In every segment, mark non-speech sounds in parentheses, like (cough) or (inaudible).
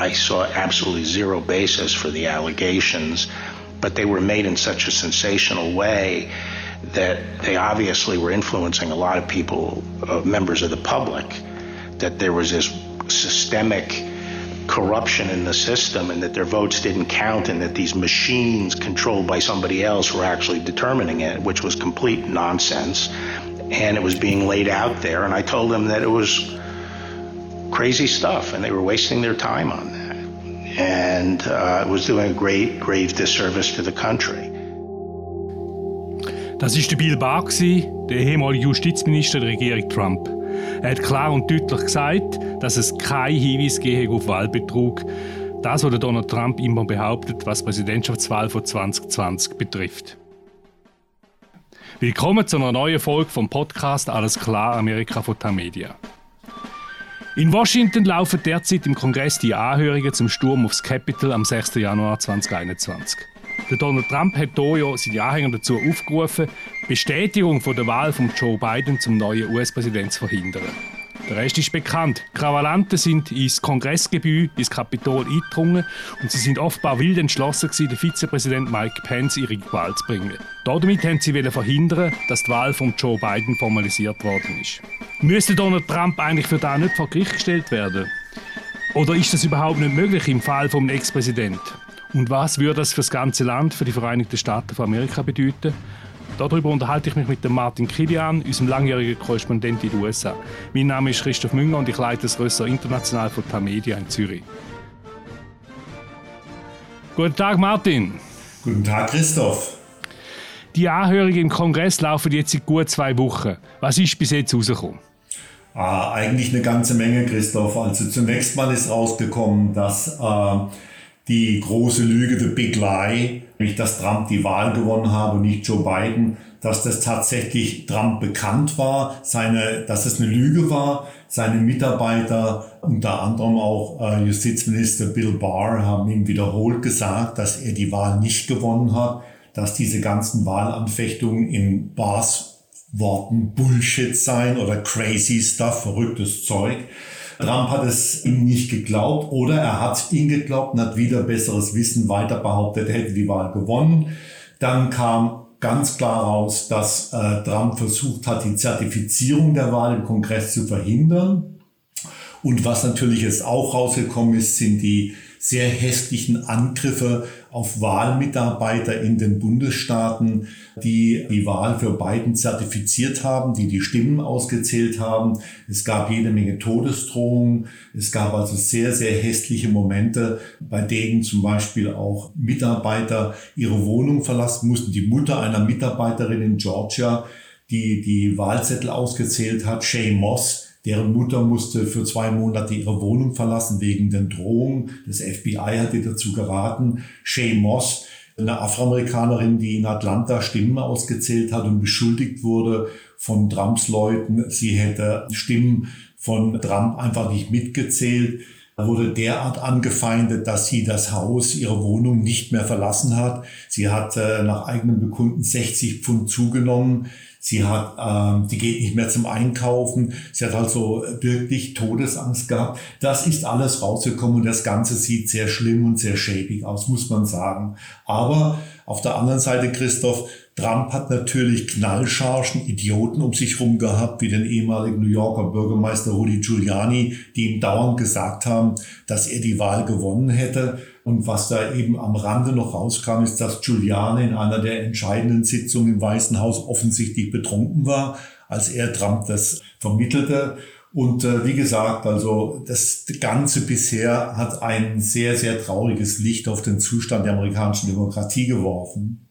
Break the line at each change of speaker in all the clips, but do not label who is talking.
I saw absolutely zero basis for the allegations, but they were made in such a sensational way that they obviously were influencing a lot of people, uh, members of the public, that there was this systemic corruption in the system and that their votes didn't count and that these machines controlled by somebody else were actually determining it, which was complete nonsense. And it was being laid out there. And I told them that it was crazy stuff and they were wasting their time on that. And uh, it was doing a great, grave disservice to the country.
Das ist Bill Barr, der ehemalige Justizminister der Regierung Trump. Er hat klar und deutlich gesagt, dass es keinen Hinweis gegeben auf Wahlbetrug. Das, was Donald Trump immer behauptet, was die Präsidentschaftswahl von 2020 betrifft. Willkommen zu einer neuen Folge vom Podcast Alles klar Amerika von Tamedia. In Washington laufen derzeit im Kongress die Anhörungen zum Sturm aufs Capitol am 6. Januar 2021. Der Donald Trump hat ja seine Anhänger dazu aufgerufen, Bestätigung von der Wahl von Joe Biden zum neuen US-Präsidenten zu verhindern. Der Rest ist bekannt. Krawallanten sind ins Kongressgebäude, ins Kapitol eingedrungen und sie sind offenbar wild entschlossen den Vizepräsident Mike Pence ihre Wahl zu bringen. Damit wollten sie verhindern, dass die Wahl von Joe Biden formalisiert worden ist. Müsste Donald Trump eigentlich für das nicht vor Gericht gestellt werden? Oder ist das überhaupt nicht möglich im Fall vom Ex-Präsidenten? Und was würde das für das ganze Land, für die Vereinigten Staaten von Amerika bedeuten? Darüber unterhalte ich mich mit dem Martin Kilian, unserem langjährigen Korrespondent in den USA. Mein Name ist Christoph Münger und ich leite das Ressort International von Tamedia in Zürich. Guten Tag, Martin.
Guten Tag, Christoph.
Die Anhörungen im Kongress laufen jetzt seit gut zwei Wochen. Was ist bis jetzt rausgekommen?
Ah, eigentlich eine ganze Menge, Christoph. Also zunächst mal ist rausgekommen, dass äh, die große Lüge, the big lie, nämlich dass Trump die Wahl gewonnen habe nicht Joe Biden, dass das tatsächlich Trump bekannt war, seine, dass es eine Lüge war. Seine Mitarbeiter, unter anderem auch äh, Justizminister Bill Barr, haben ihm wiederholt gesagt, dass er die Wahl nicht gewonnen hat, dass diese ganzen Wahlanfechtungen in Bars Worten Bullshit seien oder crazy stuff, verrücktes Zeug. Trump hat es ihm nicht geglaubt oder er hat ihn geglaubt und hat wieder besseres Wissen weiter behauptet, er hätte die Wahl gewonnen. Dann kam ganz klar raus, dass äh, Trump versucht hat, die Zertifizierung der Wahl im Kongress zu verhindern. Und was natürlich jetzt auch rausgekommen ist, sind die sehr hässlichen Angriffe auf Wahlmitarbeiter in den Bundesstaaten, die die Wahl für Biden zertifiziert haben, die die Stimmen ausgezählt haben. Es gab jede Menge Todesdrohungen. Es gab also sehr, sehr hässliche Momente, bei denen zum Beispiel auch Mitarbeiter ihre Wohnung verlassen mussten. Die Mutter einer Mitarbeiterin in Georgia, die die Wahlzettel ausgezählt hat, Shay Moss, Deren Mutter musste für zwei Monate ihre Wohnung verlassen wegen den Drohungen. Das FBI hat ihr dazu geraten. Shay Moss, eine Afroamerikanerin, die in Atlanta Stimmen ausgezählt hat und beschuldigt wurde von Trumps Leuten, sie hätte Stimmen von Trump einfach nicht mitgezählt wurde derart angefeindet, dass sie das Haus, ihre Wohnung nicht mehr verlassen hat. Sie hat äh, nach eigenem Bekunden 60 Pfund zugenommen. Sie hat, ähm, die geht nicht mehr zum Einkaufen. Sie hat also wirklich Todesangst gehabt. Das ist alles rausgekommen und das Ganze sieht sehr schlimm und sehr schäbig aus, muss man sagen. Aber auf der anderen Seite, Christoph, Trump hat natürlich knallscharschen Idioten um sich rum gehabt, wie den ehemaligen New Yorker Bürgermeister Rudy Giuliani, die ihm dauernd gesagt haben, dass er die Wahl gewonnen hätte. Und was da eben am Rande noch rauskam, ist, dass Giuliani in einer der entscheidenden Sitzungen im Weißen Haus offensichtlich betrunken war, als er Trump das vermittelte. Und äh, wie gesagt, also das Ganze bisher hat ein sehr, sehr trauriges Licht auf den Zustand der amerikanischen Demokratie geworfen.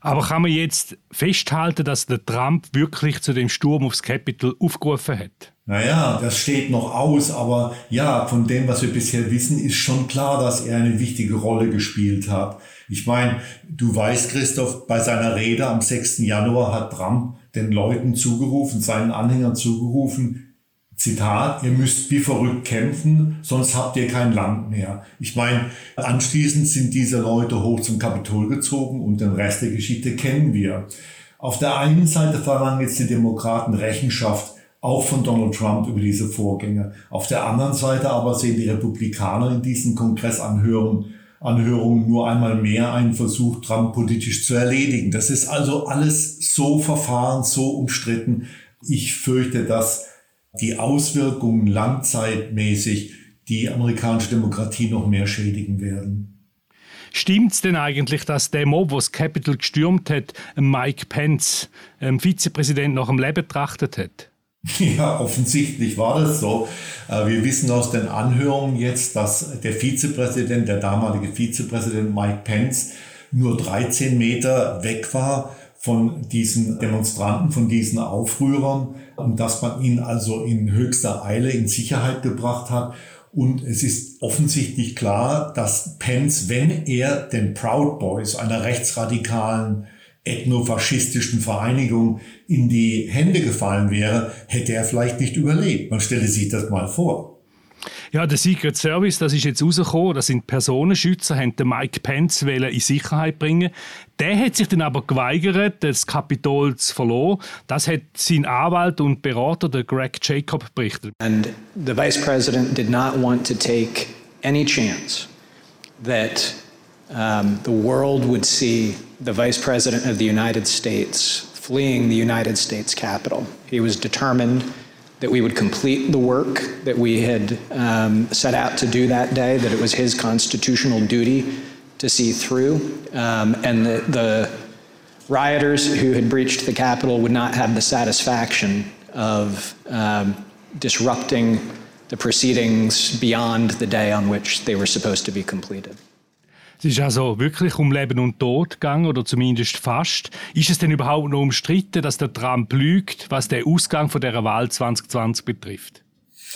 Aber kann man jetzt festhalten, dass der Trump wirklich zu dem Sturm aufs Capitol aufgerufen hat?
Naja, das steht noch aus, aber ja, von dem, was wir bisher wissen, ist schon klar, dass er eine wichtige Rolle gespielt hat. Ich meine, du weißt, Christoph, bei seiner Rede am 6. Januar hat Trump den Leuten zugerufen, seinen Anhängern zugerufen, Zitat, ihr müsst wie verrückt kämpfen, sonst habt ihr kein Land mehr. Ich meine, anschließend sind diese Leute hoch zum Kapitol gezogen und den Rest der Geschichte kennen wir. Auf der einen Seite verlangen jetzt die Demokraten Rechenschaft auch von Donald Trump über diese Vorgänge. Auf der anderen Seite aber sehen die Republikaner in diesen Kongressanhörungen Anhörungen nur einmal mehr einen Versuch, Trump politisch zu erledigen. Das ist also alles so verfahren, so umstritten. Ich fürchte, dass die Auswirkungen langzeitmäßig die amerikanische Demokratie noch mehr schädigen werden.
Stimmt es denn eigentlich, dass der Mob, der das Capitol gestürmt hat, Mike Pence, ähm, Vizepräsident, nach dem Leben betrachtet hat? (laughs)
Ja, offensichtlich war das so. Äh, wir wissen aus den Anhörungen jetzt, dass der Vizepräsident, der damalige Vizepräsident Mike Pence, nur 13 Meter weg war von diesen Demonstranten, von diesen Aufrührern und dass man ihn also in höchster Eile in Sicherheit gebracht hat. Und es ist offensichtlich klar, dass Pence, wenn er den Proud Boys, einer rechtsradikalen ethnofaschistischen Vereinigung in die Hände gefallen wäre, hätte er vielleicht nicht überlebt. Man stelle sich das mal vor.
Ja, der Secret Service, das ist jetzt rausgekommen, das sind Personenschützer, haben den Mike Pence in Sicherheit bringen. Der hat sich dann aber geweigert, das Kapitol zu verloren. Das hat sein Anwalt und Berater, der Greg Jacob, berichtet.
And the Vice President did not want to take any chance that um, the world would see the Vice President of the United States fleeing the United States Capitol. He was determined that we would complete the work that we had um, set out to do that day, that it was his constitutional duty to see through, um, and that the rioters who had breached the Capitol would not have the satisfaction of um, disrupting the proceedings beyond the day on which they were supposed to be completed.
Es ist also wirklich um Leben und Tod gegangen, oder zumindest fast. Ist es denn überhaupt noch umstritten, dass der Trump lügt, was den Ausgang von der Wahl 2020 betrifft?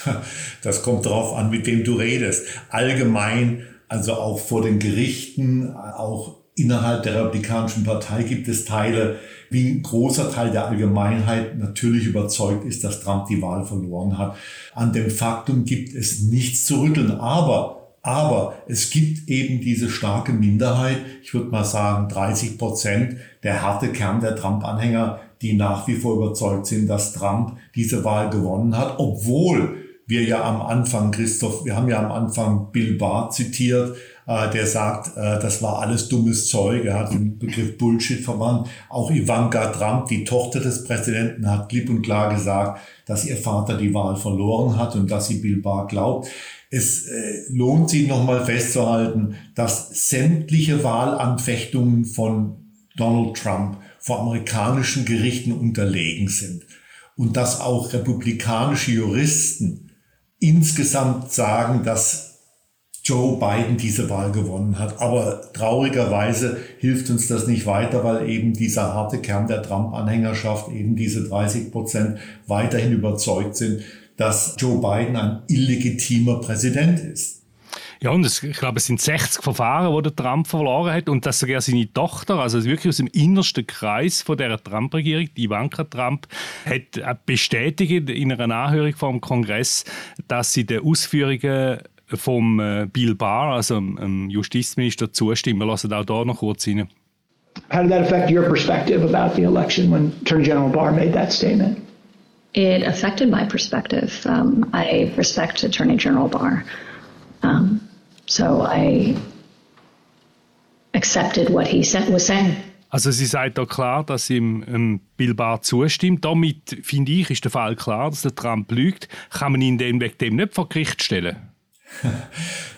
(laughs)
Das kommt darauf an, mit wem du redest. Allgemein, also auch vor den Gerichten, auch innerhalb der Republikanischen Partei gibt es Teile, wie ein großer Teil der Allgemeinheit natürlich überzeugt ist, dass Trump die Wahl verloren hat. An dem Faktum gibt es nichts zu rütteln. Aber aber es gibt eben diese starke Minderheit, ich würde mal sagen 30 Prozent, der harte Kern der Trump-Anhänger, die nach wie vor überzeugt sind, dass Trump diese Wahl gewonnen hat, obwohl wir ja am Anfang, Christoph, wir haben ja am Anfang Bill Barr zitiert, äh, der sagt, äh, das war alles dummes Zeug. Er hat den Begriff Bullshit verwandt. Auch Ivanka Trump, die Tochter des Präsidenten, hat klipp und klar gesagt, dass ihr Vater die Wahl verloren hat und dass sie Bill Barr glaubt. Es äh, lohnt sich nochmal festzuhalten, dass sämtliche Wahlanfechtungen von Donald Trump vor amerikanischen Gerichten unterlegen sind und dass auch republikanische Juristen insgesamt sagen, dass Joe Biden diese Wahl gewonnen hat. Aber traurigerweise hilft uns das nicht weiter, weil eben dieser harte Kern der Trump-Anhängerschaft, eben diese 30 Prozent, weiterhin überzeugt sind, dass Joe Biden ein illegitimer Präsident ist.
Ja, und es, ich glaube, es sind 60 Verfahren, wo der Trump verloren hat und dass sogar seine Tochter, also wirklich aus dem innersten Kreis von der Trump-Regierung, die Ivanka Trump, hat bestätigt in einer Anhörung vom Kongress, dass sie den Ausführungen vom äh, Bill Barr, also dem Justizminister, zustimmen. Wir lassen auch da noch kurz rein.
How did that affect your perspective about the election when Attorney General Barr made that statement?
it affected my perspective. Um, I respect Attorney General Barr. Um, so I accepted what he said, was saying.
Also sie sagt auch klar, dass sie ihm ähm, Bill Barr zustimmt. Damit, finde ich, ist der Fall klar, dass der Trump lügt. Kann man ihn dem wegen dem nicht vor Gericht stellen? (laughs)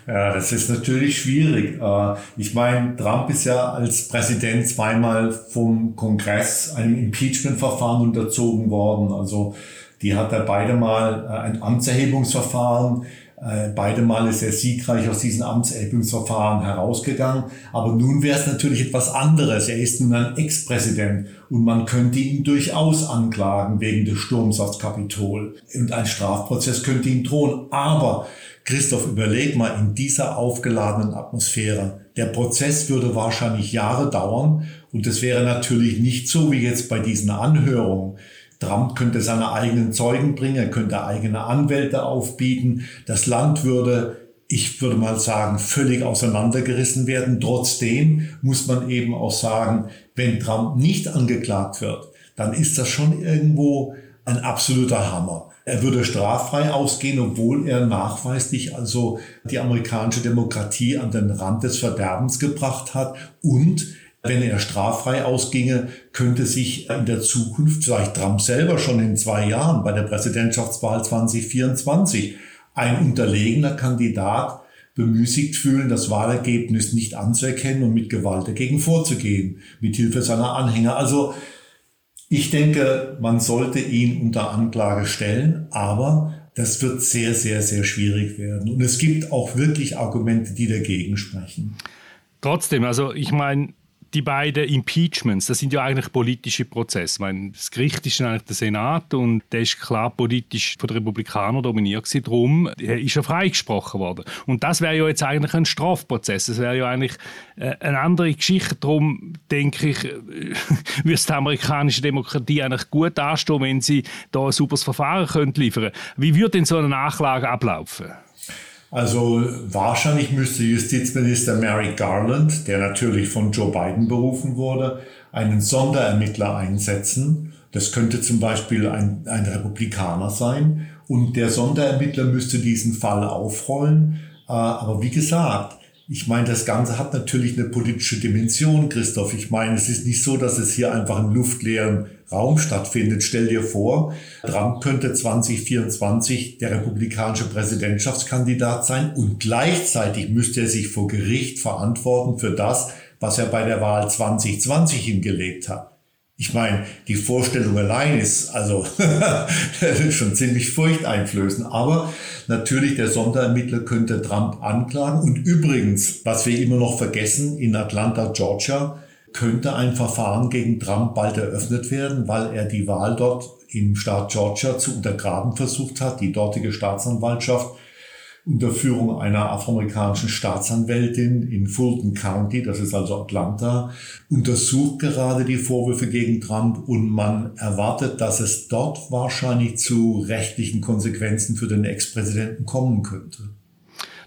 Ja, das ist natürlich schwierig. Äh, ich meine, Trump ist ja als Präsident zweimal vom Kongress einem Impeachment-Verfahren unterzogen worden. Also die hat er beide Mal äh, ein Amtserhebungsverfahren. Äh, beide Mal ist er siegreich aus diesem Amtserhebungsverfahren herausgegangen. Aber nun wäre es natürlich etwas anderes. Er ist nun ein Ex-Präsident und man könnte ihn durchaus anklagen wegen des Sturms aufs Kapitol. Und ein Strafprozess könnte ihm drohen. Aber Christoph, überleg mal in dieser aufgeladenen Atmosphäre. Der Prozess würde wahrscheinlich Jahre dauern und es wäre natürlich nicht so wie jetzt bei diesen Anhörungen. Trump könnte seine eigenen Zeugen bringen, er könnte eigene Anwälte aufbieten. Das Land würde, ich würde mal sagen, völlig auseinandergerissen werden. Trotzdem muss man eben auch sagen, wenn Trump nicht angeklagt wird, dann ist das schon irgendwo ein absoluter Hammer. Er würde straffrei ausgehen, obwohl er nachweislich also die amerikanische Demokratie an den Rand des Verderbens gebracht hat. Und wenn er straffrei ausginge, könnte sich in der Zukunft, vielleicht Trump selber schon in zwei Jahren bei der Präsidentschaftswahl 2024, ein unterlegener Kandidat bemüßigt fühlen, das Wahlergebnis nicht anzuerkennen und mit Gewalt dagegen vorzugehen, mit Hilfe seiner Anhänger. Also ich denke, man sollte ihn unter Anklage stellen, aber das wird sehr, sehr, sehr schwierig werden. Und es gibt auch wirklich Argumente, die dagegen sprechen.
Trotzdem, also ich meine, die beiden Impeachments, das sind ja eigentlich politische Prozesse. Meine, das Gericht ist eigentlich der Senat und der ist klar politisch von den Republikanern dominiert. Darum ist er freigesprochen worden. Und das wäre ja jetzt eigentlich ein Strafprozess. Das wäre ja eigentlich äh, eine andere Geschichte. Darum denke ich, äh, (laughs) würde es der amerikanischen Demokratie eigentlich gut anstehen, wenn sie da ein sauberes Verfahren könnte liefern Wie würde denn so eine Nachlage ablaufen?
Also wahrscheinlich müsste Justizminister Merrick Garland, der natürlich von Joe Biden berufen wurde, einen Sonderermittler einsetzen. Das könnte zum Beispiel ein, ein Republikaner sein. Und der Sonderermittler müsste diesen Fall aufrollen. Äh, aber wie gesagt, ich meine, das Ganze hat natürlich eine politische Dimension, Christoph. Ich meine, es ist nicht so, dass es hier einfach im luftleeren Raum stattfindet. Stell dir vor, Trump könnte 2024 der republikanische Präsidentschaftskandidat sein und gleichzeitig müsste er sich vor Gericht verantworten für das, was er bei der Wahl 2020 hingelegt hat. Ich meine, die Vorstellung allein ist also (laughs) schon ziemlich furchteinflößend. Aber natürlich, der Sonderermittler könnte Trump anklagen. Und übrigens, was wir immer noch vergessen, in Atlanta, Georgia, könnte ein Verfahren gegen Trump bald eröffnet werden, weil er die Wahl dort im Staat Georgia zu untergraben versucht hat. Die dortige Staatsanwaltschaft unter Führung einer afroamerikanischen Staatsanwältin in Fulton County, das ist also Atlanta, untersucht gerade die Vorwürfe gegen Trump und man erwartet, dass es dort wahrscheinlich zu rechtlichen Konsequenzen für den Ex-Präsidenten kommen könnte.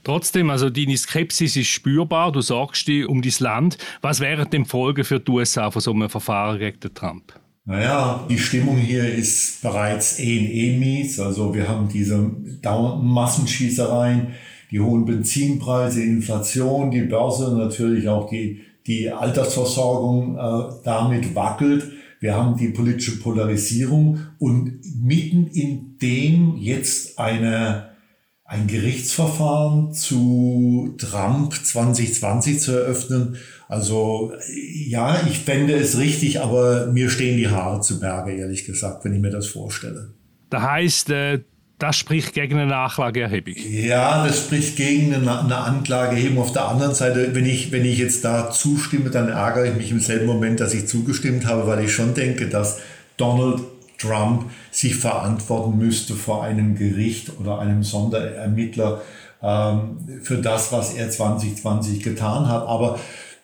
Trotzdem, also deine Skepsis ist spürbar, du sorgst dich um dein Land. Was wären denn Folgen für die USA von so einem Verfahren gegen Trump?
Naja, die Stimmung hier ist bereits in eh. Also wir haben diese dauernden Massenschießereien, die hohen Benzinpreise, Inflation, die Börse, natürlich auch die, die Altersversorgung äh, damit wackelt. Wir haben die politische Polarisierung und mitten in dem jetzt eine, ein Gerichtsverfahren zu Trump 2020 zu eröffnen, also ja, ich fände es richtig, aber mir stehen die Haare zu Berge, ehrlich gesagt, wenn ich mir das vorstelle.
Das heißt, äh, das spricht gegen eine Nachlageerhebung.
Ja, das spricht gegen eine, eine Anklageerhebung. Auf der anderen Seite, wenn ich, wenn ich jetzt da zustimme, dann ärgere ich mich im selben Moment, dass ich zugestimmt habe, weil ich schon denke, dass Donald Trump sich verantworten müsste vor einem Gericht oder einem Sonderermittler ähm, für das, was er 2020 getan hat. Aber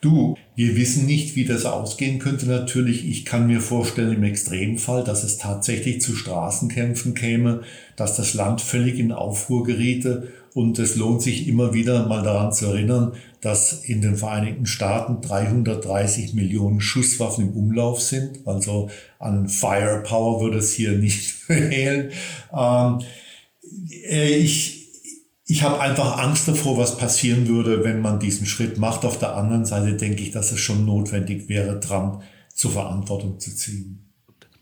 Du, wir wissen nicht, wie das ausgehen könnte natürlich. Ich kann mir vorstellen im Extremfall, dass es tatsächlich zu Straßenkämpfen käme, dass das Land völlig in Aufruhr geriete. Und es lohnt sich immer wieder mal daran zu erinnern, dass in den Vereinigten Staaten 330 Millionen Schusswaffen im Umlauf sind. Also an Firepower würde es hier nicht (laughs) fehlen. Ähm, äh, ich, ich habe einfach Angst davor, was passieren würde, wenn man diesen Schritt macht. Auf der anderen Seite denke ich, dass es schon notwendig wäre, Trump zur Verantwortung zu ziehen.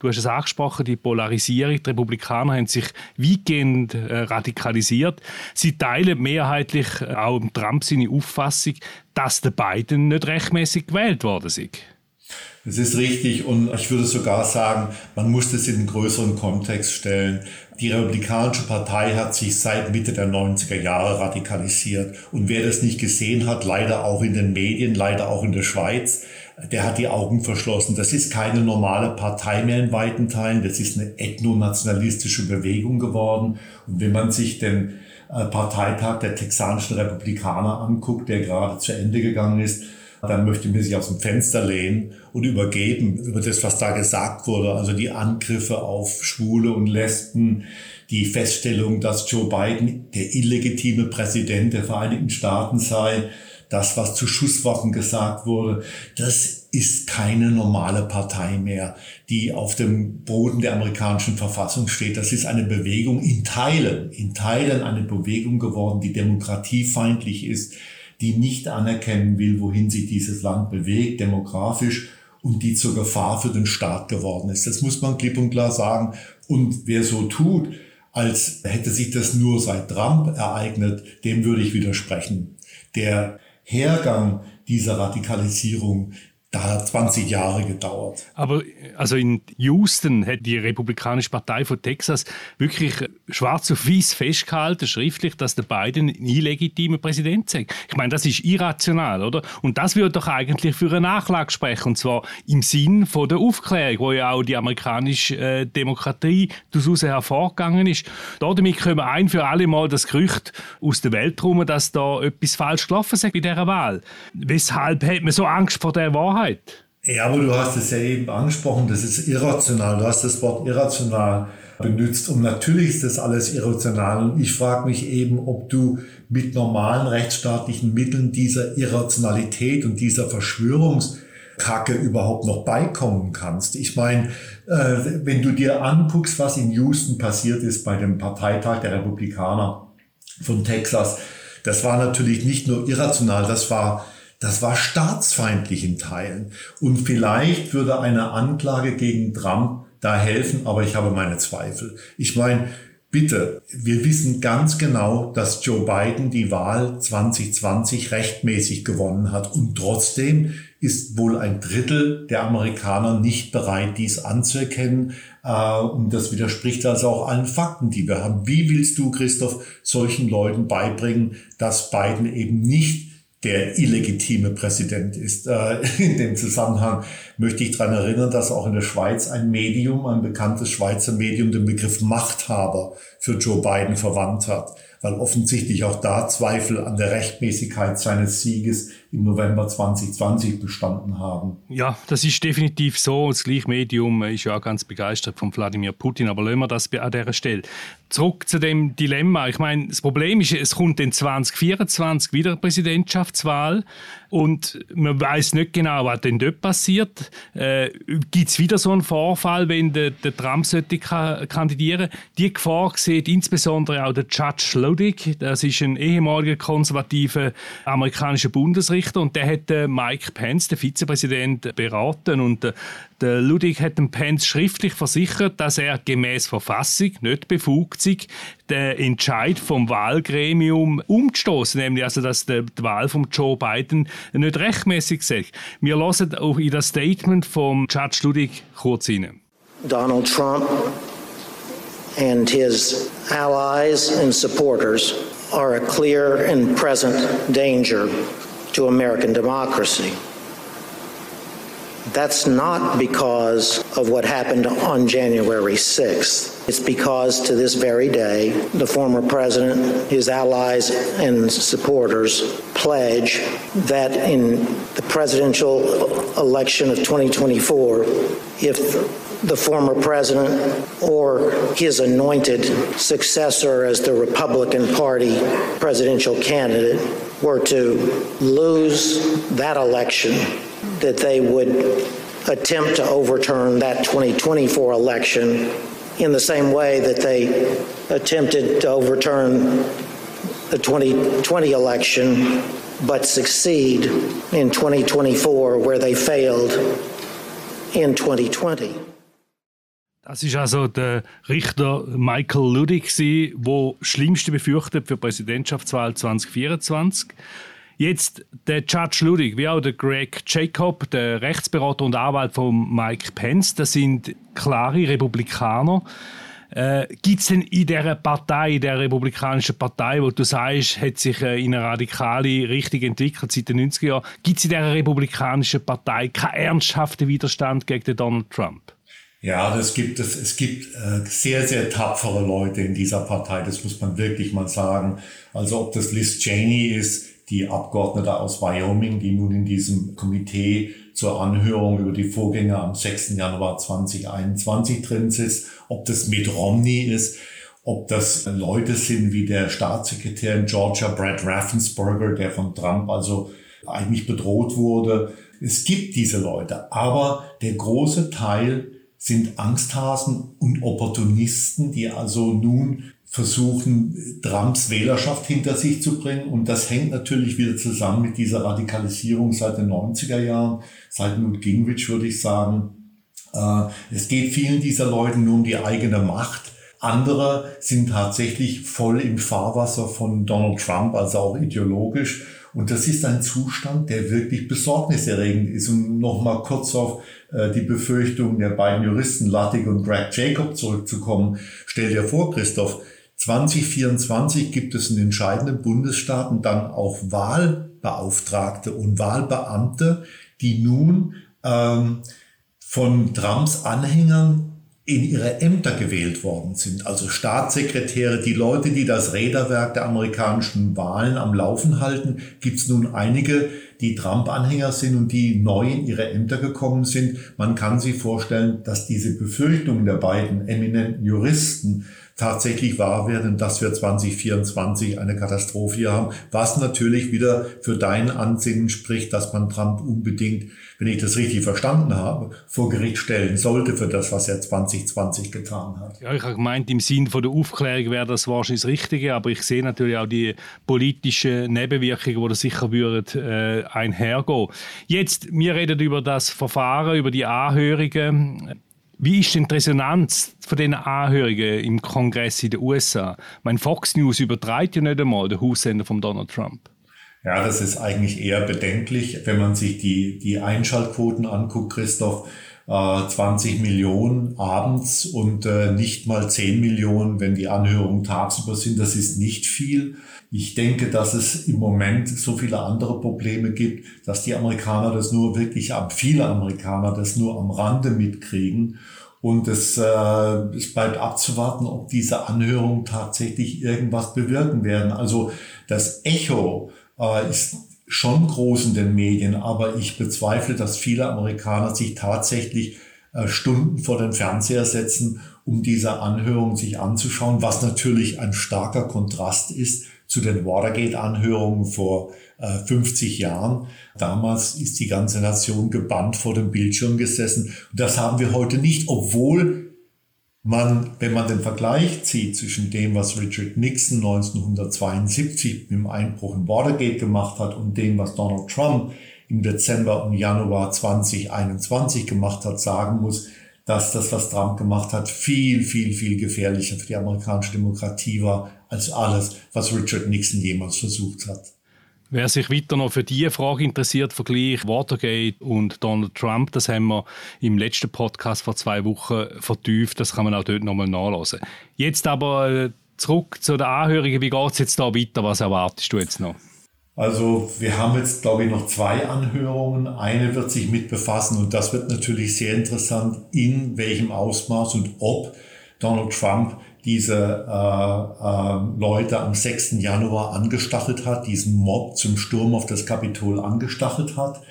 Du hast es angesprochen, die Polarisierung. Die Republikaner haben sich weitgehend äh, radikalisiert. Sie teilen mehrheitlich äh, auch Trump seine Auffassung, dass der Biden nicht rechtmäßig gewählt worden ist.
Das ist richtig und ich würde sogar sagen, man muss das in einen größeren Kontext stellen. Die Republikanische Partei hat sich seit Mitte der 90er Jahre radikalisiert und wer das nicht gesehen hat, leider auch in den Medien, leider auch in der Schweiz, der hat die Augen verschlossen. Das ist keine normale Partei mehr in weiten Teilen, das ist eine ethnonationalistische Bewegung geworden und wenn man sich den äh, Parteitag der texanischen Republikaner anguckt, der gerade zu Ende gegangen ist, dann möchte man sich aus dem Fenster lehnen und übergeben über das, was da gesagt wurde. Also die Angriffe auf Schwule und Lesben, die Feststellung, dass Joe Biden der illegitime Präsident der Vereinigten Staaten sei, das, was zu Schusswaffen gesagt wurde, das ist keine normale Partei mehr, die auf dem Boden der amerikanischen Verfassung steht. Das ist eine Bewegung in Teilen, in Teilen eine Bewegung geworden, die demokratiefeindlich ist, die nicht anerkennen will, wohin sich dieses Land bewegt, demografisch und die zur Gefahr für den Staat geworden ist. Das muss man klipp und klar sagen. Und wer so tut, als hätte sich das nur seit Trump ereignet, dem würde ich widersprechen. Der Hergang dieser Radikalisierung da hat 20 Jahre gedauert.
Aber also in Houston hat die Republikanische Partei von Texas wirklich schwarz auf weiß festgehalten, schriftlich, dass der Biden ein illegitimer Präsident sei. Ich meine, das ist irrational, oder? Und das würde doch eigentlich für eine Nachlage sprechen, und zwar im Sinn von der Aufklärung, wo ja auch die amerikanische äh, Demokratie daraus hervorgegangen ist. Damit wir ein für alle Mal das Gerücht aus der Welt rum, dass da etwas falsch gelaufen ist bei dieser Wahl. Weshalb hat man so Angst vor der Wahrheit? Wahrheit.
Ja, aber du hast es ja eben angesprochen, das ist irrational. Du hast das Wort irrational benutzt und natürlich ist das alles irrational. Und ich frage mich eben, ob du mit normalen rechtsstaatlichen Mitteln dieser Irrationalität und dieser Verschwörungskacke überhaupt noch beikommen kannst. Ich meine, äh, wenn du dir anguckst, was in Houston passiert ist bei dem Parteitag der Republikaner von Texas, das war natürlich nicht nur irrational, das war das war staatsfeindlich in Teilen. Und vielleicht würde eine Anklage gegen Trump da helfen, aber ich habe meine Zweifel. Ich meine, bitte, wir wissen ganz genau, dass Joe Biden die Wahl 2020 rechtmäßig gewonnen hat. Und trotzdem ist wohl ein Drittel der Amerikaner nicht bereit, dies anzuerkennen. Äh, und das widerspricht also auch allen Fakten, die wir haben. Wie willst du, Christoph, solchen Leuten beibringen, dass Biden eben nicht der illegitime Präsident ist. Äh, (laughs) in dem Zusammenhang möchte ich daran erinnern, dass auch in der Schweiz ein Medium, ein bekanntes Schweizer Medium, den Begriff Machthaber für Joe Biden verwandt hat, weil offensichtlich auch da Zweifel an der Rechtmäßigkeit seines Sieges im November 2020 bestanden haben.
Ja, das ist definitiv so. Das gleiche Medium ist ja auch ganz begeistert von Wladimir Putin, aber lassen wir das an dieser Stelle. Zurück zu dem Dilemma. Ich meine, das Problem ist, es kommt in 2024 wieder Präsidentschaftswahl und man weiß nicht genau, was denn dort passiert. Äh, Gibt es wieder so einen Vorfall, wenn der, der Trump sollte kandidieren? Die Gefahr sieht insbesondere auch der Judge Lodig. Das ist ein ehemaliger konservativer amerikanischer Bundesrichter Richter und der hat Mike Pence, der Vizepräsident, beraten und der Ludwig hat dem Pence schriftlich versichert, dass er gemäß Verfassung nicht befugt sei, den Entscheid vom Wahlgremium umzustoßen, nämlich also, dass die, Wahl von Joe Biden nicht rechtmäßig sei. Wir hören auch in das Statement vom Judge Ludwig kurz hinein.
Donald Trump and his allies and supporters are a clear and present danger to American democracy. That's not because of what happened on January 6th. It's because to this very day, the former president, his allies, and supporters pledge that in the presidential election of 2024, if the former president or his anointed successor as the Republican Party presidential candidate were to lose that election, that they would attempt to overturn that 2024 election in the same way that they attempted to overturn the 2020 election, but succeed in 2024 where they failed in 2020.
Das ist also der Richter Michael Ludwig, der Schlimmste befürchtet für die Präsidentschaftswahl 2024. Jetzt der Judge Ludwig, wie auch der Greg Jacob, der Rechtsberater und Anwalt von Mike Pence, das sind klare Republikaner. Äh, Gibt es denn in dieser Partei, der Republikanischen Partei, wo du sagst, hat sich äh, in eine radikale Richtung entwickelt seit den 90er Jahren, gibt es in dieser Republikanischen Partei keinen ernsthaften Widerstand gegen Donald Trump?
Ja, das gibt es. Es gibt äh, sehr, sehr tapfere Leute in dieser Partei. Das muss man wirklich mal sagen. Also ob das Liz Cheney ist, die Abgeordnete aus Wyoming, die nun in diesem Komitee zur Anhörung über die Vorgänge am 6. Januar 2021 drin sitzt, ob das Mitt Romney ist, ob das Leute sind wie der Staatssekretär in Georgia, Brad Raffensperger, der von Trump also eigentlich bedroht wurde, es gibt diese Leute, aber der große Teil sind Angsthasen und Opportunisten, die also nun versuchen, Trumps Wählerschaft hinter sich zu bringen. Und das hängt natürlich wieder zusammen mit dieser Radikalisierung seit den 90er Jahren, seit Newt Gingrich würde ich sagen. Äh, es geht vielen dieser Leuten nur um die eigene Macht. Andere sind tatsächlich voll im Fahrwasser von Donald Trump, also auch ideologisch. Und das ist ein Zustand, der wirklich besorgniserregend ist. Um nochmal kurz auf äh, die Befürchtung der beiden Juristen Lattig und Greg Jacob zurückzukommen. Stell dir vor, Christoph, 2024 gibt es in entscheidenden Bundesstaaten dann auch Wahlbeauftragte und Wahlbeamte, die nun ähm, von Trumps Anhängern in ihre Ämter gewählt worden sind. Also Staatssekretäre, die Leute, die das Räderwerk der amerikanischen Wahlen am Laufen halten, gibt es nun einige, die Trump-Anhänger sind und die neu in ihre Ämter gekommen sind. Man kann sich vorstellen, dass diese Befürchtungen der beiden eminenten Juristen tatsächlich wahr werden, dass wir 2024 eine Katastrophe haben, was natürlich wieder für dein Ansinnen spricht, dass man Trump unbedingt, wenn ich das richtig verstanden habe, vor Gericht stellen sollte für das, was er 2020 getan hat.
Ja, ich habe gemeint, im Sinn von der Aufklärung wäre das wahrscheinlich das Richtige, aber ich sehe natürlich auch die politischen Nebenwirkungen, die da sicher würden, äh, einhergehen. Jetzt, wir reden über das Verfahren, über die Anhörungen. Wie ist denn die Resonanz von diesen Anhörigen im Kongress in den USA? Mein Fox News übertreibt ja nicht einmal den Haussender von Donald Trump.
Ja, das ist eigentlich eher bedenklich, wenn man sich die, die Einschaltquoten anguckt, Christoph. 20 äh, Millionen abends und äh, nicht mal 10 Millionen, wenn die Anhörungen tagsüber sind. Das ist nicht viel. Ich denke, dass es im Moment so viele andere Probleme gibt, dass die Amerikaner das nur wirklich, viele Amerikaner das nur am Rande mitkriegen. Und es, äh, es bleibt abzuwarten, ob diese Anhörungen tatsächlich irgendwas bewirken werden. Also das Echo äh, ist schon groß in den Medien, aber ich bezweifle, dass viele Amerikaner sich tatsächlich äh, Stunden vor den Fernseher setzen, um diese Anhörung sich anzuschauen, was natürlich ein starker Kontrast ist zu den Watergate-Anhörungen vor äh, 50 Jahren. Damals ist die ganze Nation gebannt vor dem Bildschirm gesessen. Das haben wir heute nicht, obwohl man, wenn man den Vergleich zieht zwischen dem, was Richard Nixon 1972 mit dem Einbruch in Watergate gemacht hat und dem, was Donald Trump im Dezember und Januar 2021 gemacht hat, sagen muss, dass das, was Trump gemacht hat, viel, viel, viel gefährlicher für die amerikanische Demokratie war als alles, was Richard Nixon jemals versucht hat.
Wer sich weiter noch für diese Frage interessiert, Vergleich Watergate und Donald Trump, das haben wir im letzten Podcast vor zwei Wochen vertieft. Das kann man auch dort nochmal nachlesen. Jetzt aber äh, zurück zu den Anhörungen. Wie geht es jetzt da weiter? Was erwartest du jetzt noch?
Also wir haben jetzt, glaube ich, noch zwei Anhörungen. Eine wird sich mit befassen und das wird natürlich sehr interessant, in welchem Ausmaß und ob Donald Trump diese äh, äh, Leute am 6. Januar angestachelt hat, diesen Mob zum Sturm auf das Kapitol angestachelt hat.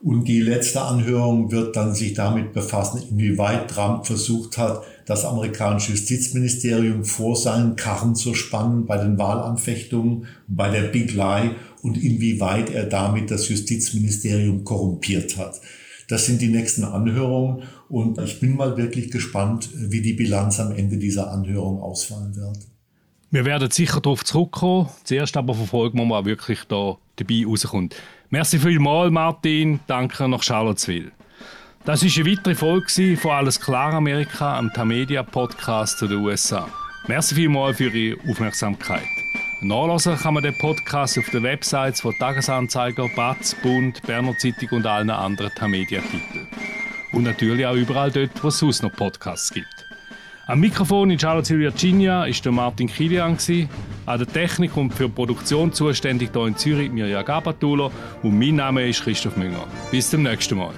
Und die letzte Anhörung wird dann sich damit befassen, inwieweit Trump versucht hat, das amerikanische Justizministerium vor seinen Karren zu spannen bei den Wahlanfechtungen, bei der Big Lie und inwieweit er damit das Justizministerium korrumpiert hat. Das sind die nächsten Anhörungen und ich bin mal wirklich gespannt, wie die Bilanz am Ende dieser Anhörung ausfallen wird.
Wir werden sicher darauf zurückkommen. Zuerst aber verfolgen wir mal wirklich da dabei rauskommt. Merci vielmals, Martin. Danke nach Charlottesville. Das ist eine weitere Folge von Alles klar Amerika, am Tamedia Podcast zu den USA. Merci vielmals für Ihre Aufmerksamkeit. Nachlesen kann man den Podcast auf den Websites von Tagesanzeiger, Batz, Bund, Berner Zeitung und allen anderen Tamedia-Titeln. Und natürlich auch überall dort, wo es sonst noch Podcasts gibt. Am Mikrofon in Charlottesville, Virginia, ist Martin Kilian. An der Technik und für die Produktion zuständig hier in Zürich Mirja Gabatulo. Und mein Name ist Christoph Münger. Bis zum nächsten Mal.